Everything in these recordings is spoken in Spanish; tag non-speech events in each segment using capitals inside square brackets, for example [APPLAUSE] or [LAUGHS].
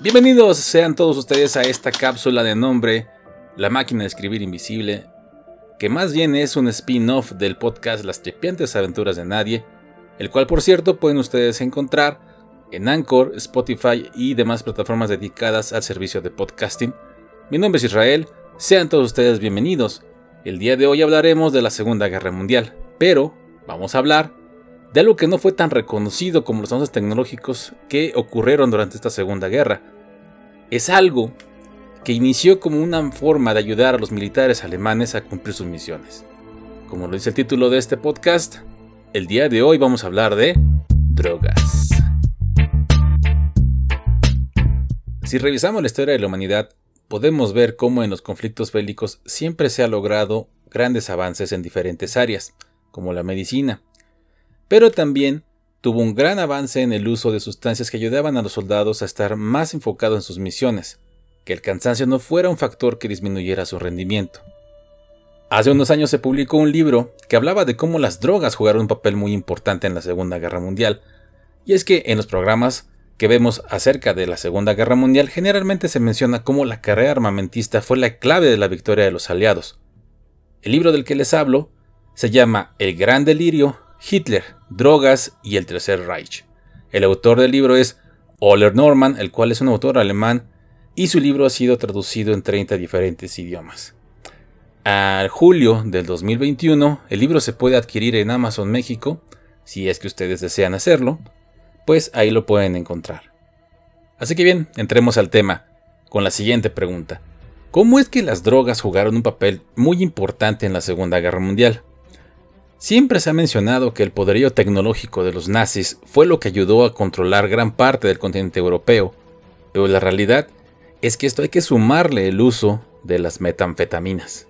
Bienvenidos sean todos ustedes a esta cápsula de nombre La máquina de escribir invisible, que más bien es un spin-off del podcast Las trepiantes aventuras de nadie, el cual por cierto pueden ustedes encontrar en Anchor, Spotify y demás plataformas dedicadas al servicio de podcasting. Mi nombre es Israel, sean todos ustedes bienvenidos. El día de hoy hablaremos de la Segunda Guerra Mundial, pero vamos a hablar de algo que no fue tan reconocido como los avances tecnológicos que ocurrieron durante esta Segunda Guerra. Es algo que inició como una forma de ayudar a los militares alemanes a cumplir sus misiones. Como lo dice el título de este podcast, el día de hoy vamos a hablar de drogas. Si revisamos la historia de la humanidad, podemos ver cómo en los conflictos bélicos siempre se ha logrado grandes avances en diferentes áreas, como la medicina, pero también tuvo un gran avance en el uso de sustancias que ayudaban a los soldados a estar más enfocados en sus misiones, que el cansancio no fuera un factor que disminuyera su rendimiento. Hace unos años se publicó un libro que hablaba de cómo las drogas jugaron un papel muy importante en la Segunda Guerra Mundial, y es que en los programas que vemos acerca de la Segunda Guerra Mundial generalmente se menciona cómo la carrera armamentista fue la clave de la victoria de los aliados. El libro del que les hablo se llama El Gran Delirio Hitler, Drogas y el Tercer Reich. El autor del libro es Oller Norman, el cual es un autor alemán, y su libro ha sido traducido en 30 diferentes idiomas. A julio del 2021, el libro se puede adquirir en Amazon México, si es que ustedes desean hacerlo, pues ahí lo pueden encontrar. Así que bien, entremos al tema, con la siguiente pregunta. ¿Cómo es que las drogas jugaron un papel muy importante en la Segunda Guerra Mundial? Siempre se ha mencionado que el poderío tecnológico de los nazis fue lo que ayudó a controlar gran parte del continente europeo, pero la realidad es que esto hay que sumarle el uso de las metanfetaminas.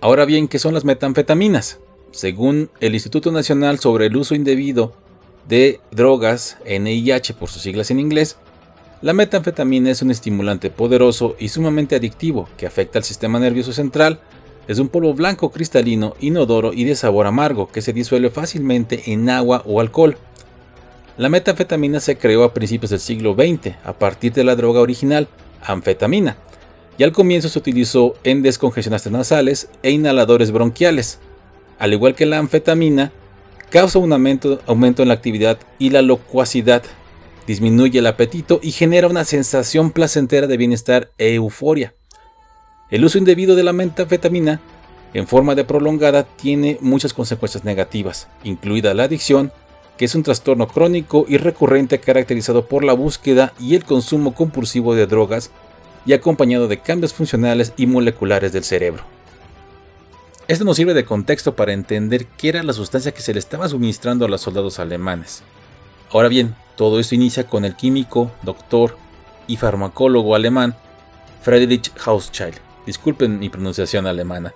Ahora bien, ¿qué son las metanfetaminas? Según el Instituto Nacional sobre el Uso Indebido de Drogas, NIH por sus siglas en inglés, la metanfetamina es un estimulante poderoso y sumamente adictivo que afecta al sistema nervioso central es un polvo blanco cristalino, inodoro y de sabor amargo que se disuelve fácilmente en agua o alcohol. La metanfetamina se creó a principios del siglo XX a partir de la droga original, anfetamina, y al comienzo se utilizó en descongestionantes nasales e inhaladores bronquiales. Al igual que la anfetamina, causa un aumento, en la actividad y la locuacidad, disminuye el apetito y genera una sensación placentera de bienestar e euforia. El uso indebido de la metanfetamina en forma de prolongada tiene muchas consecuencias negativas, incluida la adicción, que es un trastorno crónico y recurrente caracterizado por la búsqueda y el consumo compulsivo de drogas y acompañado de cambios funcionales y moleculares del cerebro. Esto nos sirve de contexto para entender qué era la sustancia que se le estaba suministrando a los soldados alemanes. Ahora bien, todo esto inicia con el químico, doctor y farmacólogo alemán Friedrich Hauschild, disculpen mi pronunciación alemana.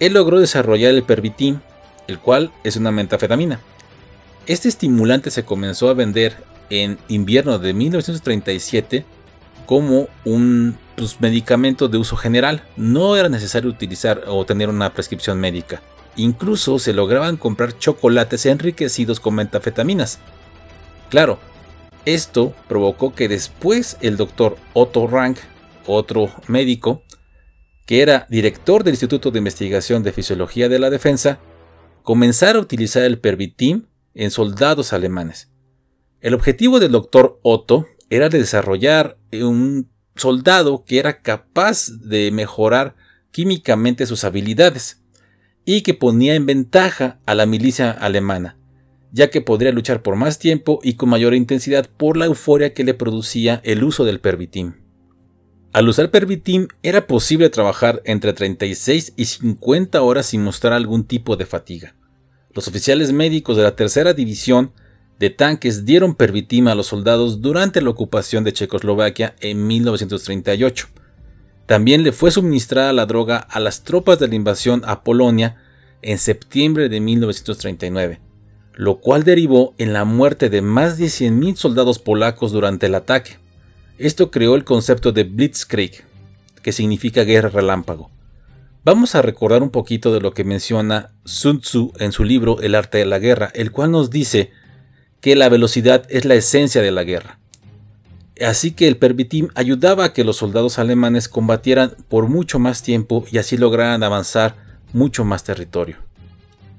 Él logró desarrollar el pervitin, el cual es una metafetamina. Este estimulante se comenzó a vender en invierno de 1937 como un pues, medicamento de uso general. No era necesario utilizar o tener una prescripción médica. Incluso se lograban comprar chocolates enriquecidos con metafetaminas. Claro, esto provocó que después el doctor Otto Rank, otro médico, que era director del Instituto de Investigación de Fisiología de la Defensa, comenzara a utilizar el pervitin en soldados alemanes. El objetivo del doctor Otto era desarrollar un soldado que era capaz de mejorar químicamente sus habilidades y que ponía en ventaja a la milicia alemana, ya que podría luchar por más tiempo y con mayor intensidad por la euforia que le producía el uso del pervitin. Al usar Pervitin era posible trabajar entre 36 y 50 horas sin mostrar algún tipo de fatiga. Los oficiales médicos de la tercera división de tanques dieron Pervitin a los soldados durante la ocupación de Checoslovaquia en 1938. También le fue suministrada la droga a las tropas de la invasión a Polonia en septiembre de 1939, lo cual derivó en la muerte de más de 100.000 soldados polacos durante el ataque. Esto creó el concepto de Blitzkrieg, que significa guerra relámpago. Vamos a recordar un poquito de lo que menciona Sun Tzu en su libro El arte de la guerra, el cual nos dice que la velocidad es la esencia de la guerra. Así que el pervitim ayudaba a que los soldados alemanes combatieran por mucho más tiempo y así lograran avanzar mucho más territorio.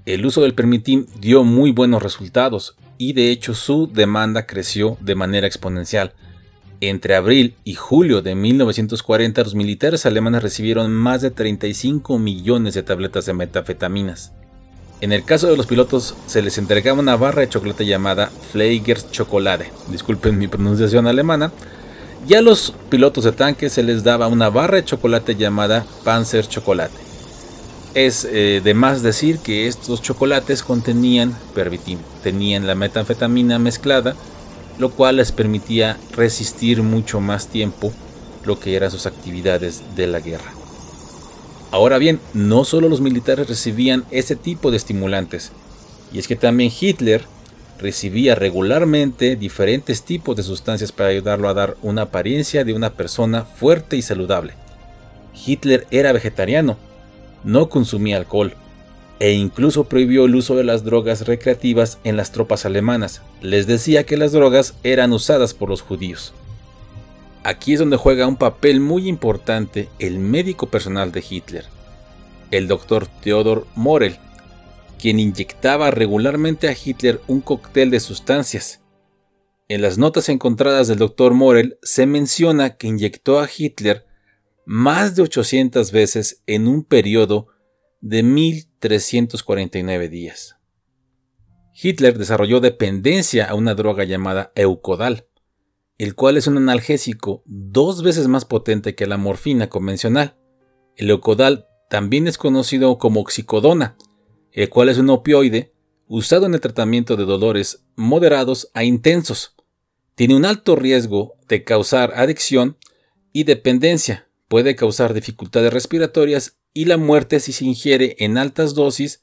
El uso del permitim dio muy buenos resultados y de hecho su demanda creció de manera exponencial. Entre abril y julio de 1940 los militares alemanes recibieron más de 35 millones de tabletas de metanfetaminas. En el caso de los pilotos se les entregaba una barra de chocolate llamada Fleigers Chocolade, disculpen mi pronunciación alemana, y a los pilotos de tanque se les daba una barra de chocolate llamada Panzer Chocolate. Es eh, de más decir que estos chocolates contenían pervitin, tenían la metanfetamina mezclada, lo cual les permitía resistir mucho más tiempo lo que eran sus actividades de la guerra. Ahora bien, no solo los militares recibían ese tipo de estimulantes, y es que también Hitler recibía regularmente diferentes tipos de sustancias para ayudarlo a dar una apariencia de una persona fuerte y saludable. Hitler era vegetariano, no consumía alcohol, e incluso prohibió el uso de las drogas recreativas en las tropas alemanas. Les decía que las drogas eran usadas por los judíos. Aquí es donde juega un papel muy importante el médico personal de Hitler, el doctor Theodor Morel, quien inyectaba regularmente a Hitler un cóctel de sustancias. En las notas encontradas del doctor Morel se menciona que inyectó a Hitler más de 800 veces en un periodo de 1349 días. Hitler desarrolló dependencia a una droga llamada Eucodal, el cual es un analgésico dos veces más potente que la morfina convencional. El leucodal también es conocido como oxicodona, el cual es un opioide usado en el tratamiento de dolores moderados a intensos. Tiene un alto riesgo de causar adicción y dependencia, puede causar dificultades respiratorias y la muerte si se ingiere en altas dosis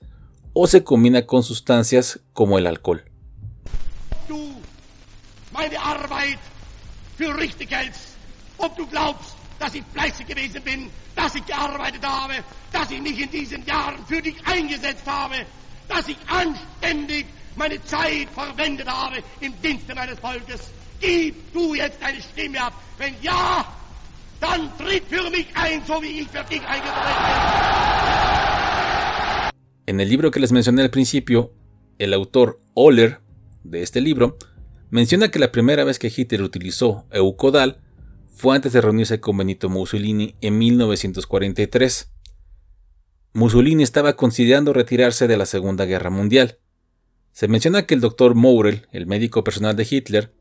o se combina con sustancias como el alcohol. meine Zeit verwendet habe im Dienste meines Volkes. Gib du jetzt deine Stimme ab. Wenn ja, En el libro que les mencioné al principio, el autor Oller de este libro menciona que la primera vez que Hitler utilizó Eucodal fue antes de reunirse con Benito Mussolini en 1943. Mussolini estaba considerando retirarse de la Segunda Guerra Mundial. Se menciona que el doctor Mourel, el médico personal de Hitler,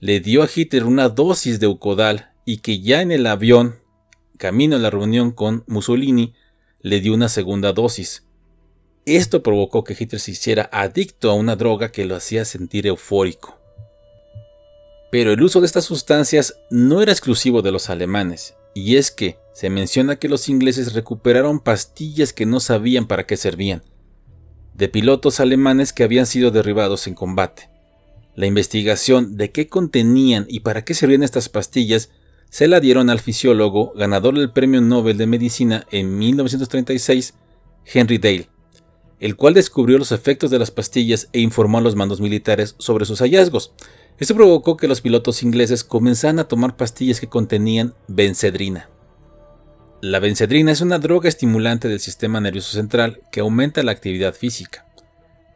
le dio a Hitler una dosis de Eucodal y que ya en el avión, camino a la reunión con Mussolini, le dio una segunda dosis. Esto provocó que Hitler se hiciera adicto a una droga que lo hacía sentir eufórico. Pero el uso de estas sustancias no era exclusivo de los alemanes, y es que se menciona que los ingleses recuperaron pastillas que no sabían para qué servían, de pilotos alemanes que habían sido derribados en combate. La investigación de qué contenían y para qué servían estas pastillas se la dieron al fisiólogo ganador del Premio Nobel de Medicina en 1936, Henry Dale, el cual descubrió los efectos de las pastillas e informó a los mandos militares sobre sus hallazgos. Esto provocó que los pilotos ingleses comenzaran a tomar pastillas que contenían bencedrina. La bencedrina es una droga estimulante del sistema nervioso central que aumenta la actividad física.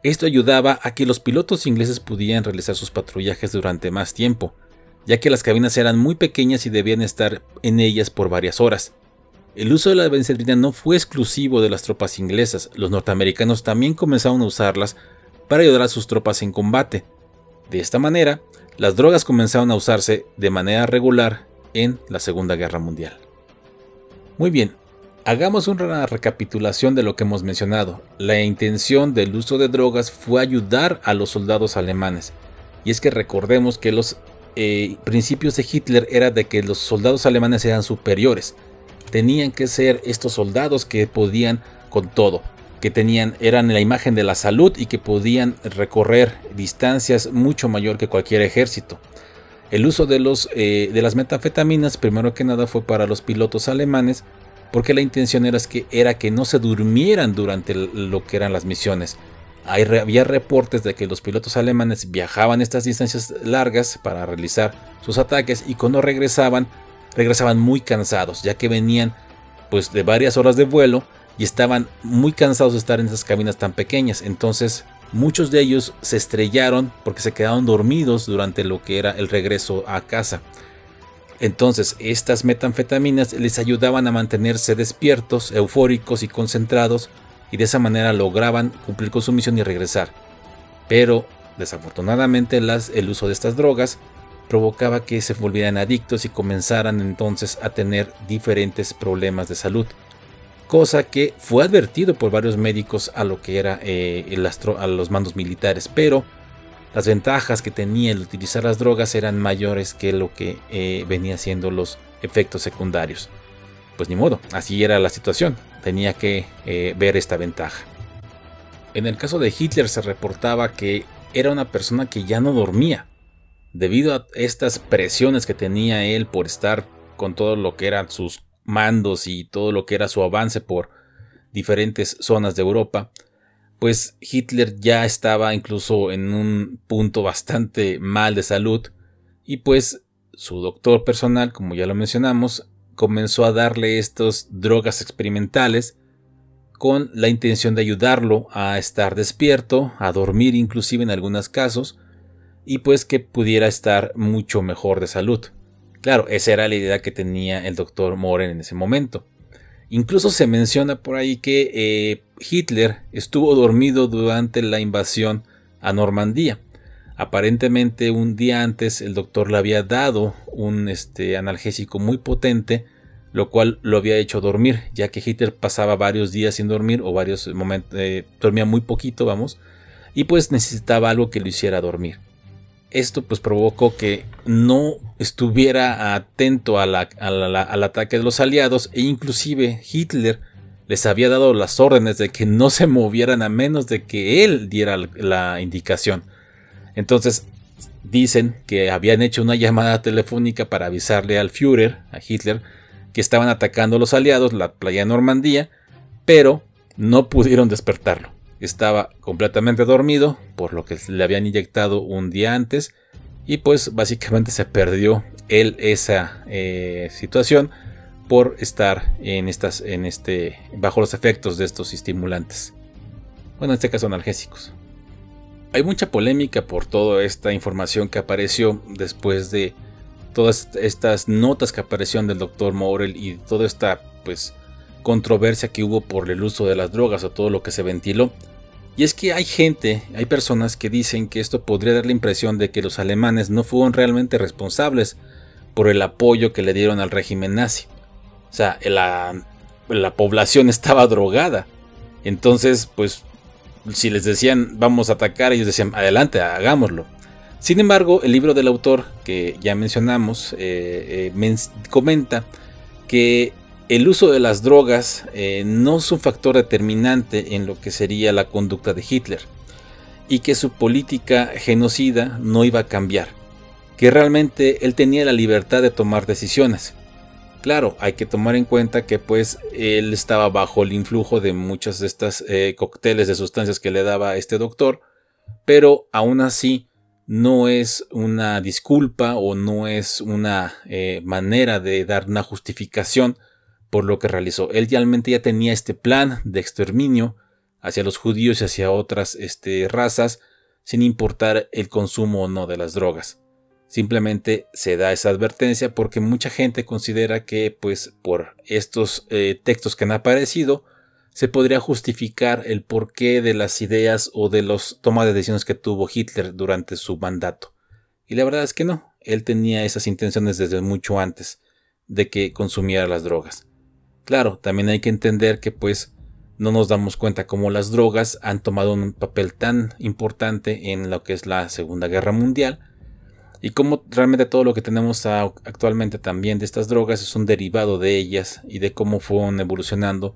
Esto ayudaba a que los pilotos ingleses pudieran realizar sus patrullajes durante más tiempo, ya que las cabinas eran muy pequeñas y debían estar en ellas por varias horas. El uso de la bencedrina no fue exclusivo de las tropas inglesas, los norteamericanos también comenzaron a usarlas para ayudar a sus tropas en combate. De esta manera, las drogas comenzaron a usarse de manera regular en la Segunda Guerra Mundial. Muy bien, hagamos una recapitulación de lo que hemos mencionado. La intención del uso de drogas fue ayudar a los soldados alemanes. Y es que recordemos que los eh, principios de Hitler era de que los soldados alemanes eran superiores. tenían que ser estos soldados que podían con todo, que tenían eran la imagen de la salud y que podían recorrer distancias mucho mayor que cualquier ejército. El uso de, los, eh, de las metanfetaminas, primero que nada, fue para los pilotos alemanes, porque la intención era que, era que no se durmieran durante lo que eran las misiones. Había reportes de que los pilotos alemanes viajaban estas distancias largas para realizar sus ataques y cuando regresaban, regresaban muy cansados, ya que venían pues de varias horas de vuelo y estaban muy cansados de estar en esas cabinas tan pequeñas. Entonces Muchos de ellos se estrellaron porque se quedaron dormidos durante lo que era el regreso a casa. Entonces, estas metanfetaminas les ayudaban a mantenerse despiertos, eufóricos y concentrados, y de esa manera lograban cumplir con su misión y regresar. Pero, desafortunadamente, el uso de estas drogas provocaba que se volvieran adictos y comenzaran entonces a tener diferentes problemas de salud cosa que fue advertido por varios médicos a lo que era eh, el astro, a los mandos militares, pero las ventajas que tenía el utilizar las drogas eran mayores que lo que eh, venía siendo los efectos secundarios. Pues ni modo, así era la situación, tenía que eh, ver esta ventaja. En el caso de Hitler se reportaba que era una persona que ya no dormía, debido a estas presiones que tenía él por estar con todo lo que eran sus mandos y todo lo que era su avance por diferentes zonas de Europa, pues Hitler ya estaba incluso en un punto bastante mal de salud y pues su doctor personal, como ya lo mencionamos, comenzó a darle estas drogas experimentales con la intención de ayudarlo a estar despierto, a dormir inclusive en algunos casos, y pues que pudiera estar mucho mejor de salud. Claro, esa era la idea que tenía el doctor Moren en ese momento. Incluso se menciona por ahí que eh, Hitler estuvo dormido durante la invasión a Normandía. Aparentemente un día antes el doctor le había dado un este, analgésico muy potente, lo cual lo había hecho dormir, ya que Hitler pasaba varios días sin dormir o varios momentos, eh, dormía muy poquito, vamos, y pues necesitaba algo que lo hiciera dormir. Esto pues provocó que no estuviera atento al ataque de los aliados e inclusive Hitler les había dado las órdenes de que no se movieran a menos de que él diera la indicación. Entonces dicen que habían hecho una llamada telefónica para avisarle al Führer, a Hitler, que estaban atacando a los aliados, la playa de Normandía, pero no pudieron despertarlo estaba completamente dormido, por lo que le habían inyectado un día antes, y pues básicamente se perdió él esa eh, situación por estar en estas, en este, bajo los efectos de estos estimulantes. Bueno, en este caso analgésicos. Hay mucha polémica por toda esta información que apareció después de todas estas notas que aparecieron del doctor Morel y toda esta pues controversia que hubo por el uso de las drogas o todo lo que se ventiló. Y es que hay gente, hay personas que dicen que esto podría dar la impresión de que los alemanes no fueron realmente responsables por el apoyo que le dieron al régimen nazi. O sea, la, la población [LAUGHS] estaba drogada. Entonces, pues, si les decían vamos a atacar, ellos decían adelante, hagámoslo. Sin embargo, el libro del autor que ya mencionamos eh, eh, comenta que el uso de las drogas eh, no es un factor determinante en lo que sería la conducta de Hitler y que su política genocida no iba a cambiar, que realmente él tenía la libertad de tomar decisiones. Claro, hay que tomar en cuenta que pues él estaba bajo el influjo de muchas de estas eh, cócteles de sustancias que le daba este doctor, pero aún así no es una disculpa o no es una eh, manera de dar una justificación por lo que realizó. Él realmente ya tenía este plan de exterminio hacia los judíos y hacia otras este, razas, sin importar el consumo o no de las drogas. Simplemente se da esa advertencia porque mucha gente considera que, pues, por estos eh, textos que han aparecido, se podría justificar el porqué de las ideas o de los tomas de decisiones que tuvo Hitler durante su mandato. Y la verdad es que no, él tenía esas intenciones desde mucho antes de que consumiera las drogas. Claro, también hay que entender que pues no nos damos cuenta cómo las drogas han tomado un papel tan importante en lo que es la Segunda Guerra Mundial y cómo realmente todo lo que tenemos actualmente también de estas drogas es un derivado de ellas y de cómo fueron evolucionando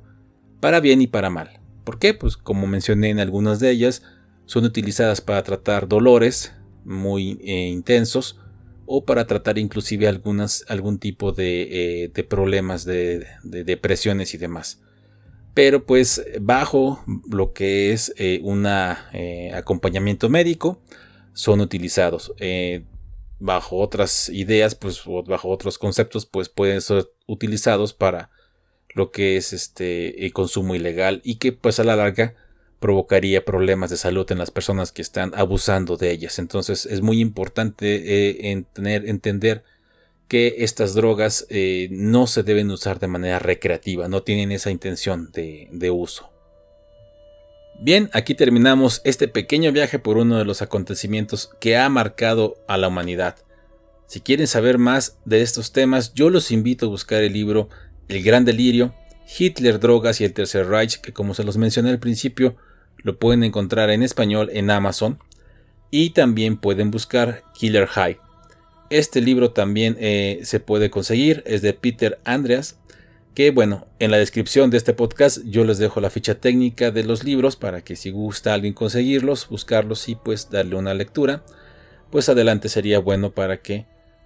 para bien y para mal. ¿Por qué? Pues como mencioné en algunas de ellas, son utilizadas para tratar dolores muy eh, intensos o para tratar inclusive algunas, algún tipo de, eh, problemas de, depresiones y demás. Pero pues bajo lo que es eh, un acompañamiento médico son utilizados bajo otras ideas, pues bajo otros conceptos, pues pueden ser utilizados para lo que es este consumo ilegal y que pues a la larga provocaría problemas de salud en las personas que están abusando de ellas. Entonces es muy importante eh, entender que estas drogas eh, no se deben usar de manera recreativa, no tienen esa intención de uso. Bien, aquí terminamos este pequeño viaje por uno de los acontecimientos que ha marcado a la humanidad. Si quieren saber más de estos temas, yo los invito a buscar el libro El Gran Delirio, Hitler, Drogas y el Tercer Reich, que como se los mencioné al principio, lo pueden encontrar en español en Amazon. Y también pueden buscar Killer High. Este libro también eh, se puede conseguir, es de Peter Andreas que bueno, en la descripción de este podcast yo les dejo la ficha técnica de los libros para que si gusta alguien conseguirlos, buscarlos y pues darle una lectura, pues adelante sería bueno para que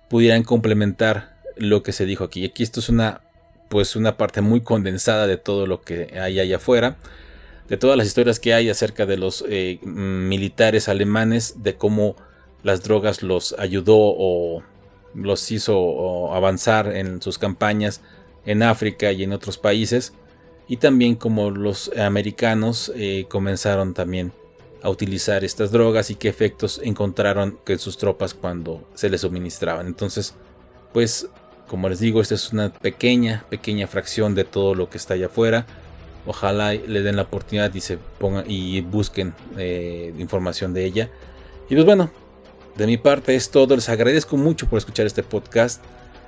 pudieran complementar lo que se dijo aquí. Aquí esto es una pues una parte muy condensada de todo lo que hay allá afuera, de todas las historias que hay acerca de los eh, militares alemanes, de cómo las drogas los ayudó o los hizo avanzar en sus campañas en África y en otros países, y también como los americanos eh, comenzaron también a utilizar estas drogas y qué efectos encontraron con sus tropas cuando se les suministraban. Entonces, pues, como les digo, esta es una pequeña, pequeña fracción de todo lo que está allá afuera. Ojalá le den la oportunidad y se pongan y busquen eh, información de ella. Y pues bueno, de mi parte es todo. Les agradezco mucho por escuchar este podcast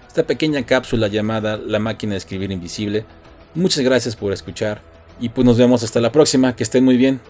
esta pequeña cápsula llamada La máquina de escribir invisible. Muchas gracias por escuchar y pues nos vemos hasta la próxima, que estén muy bien.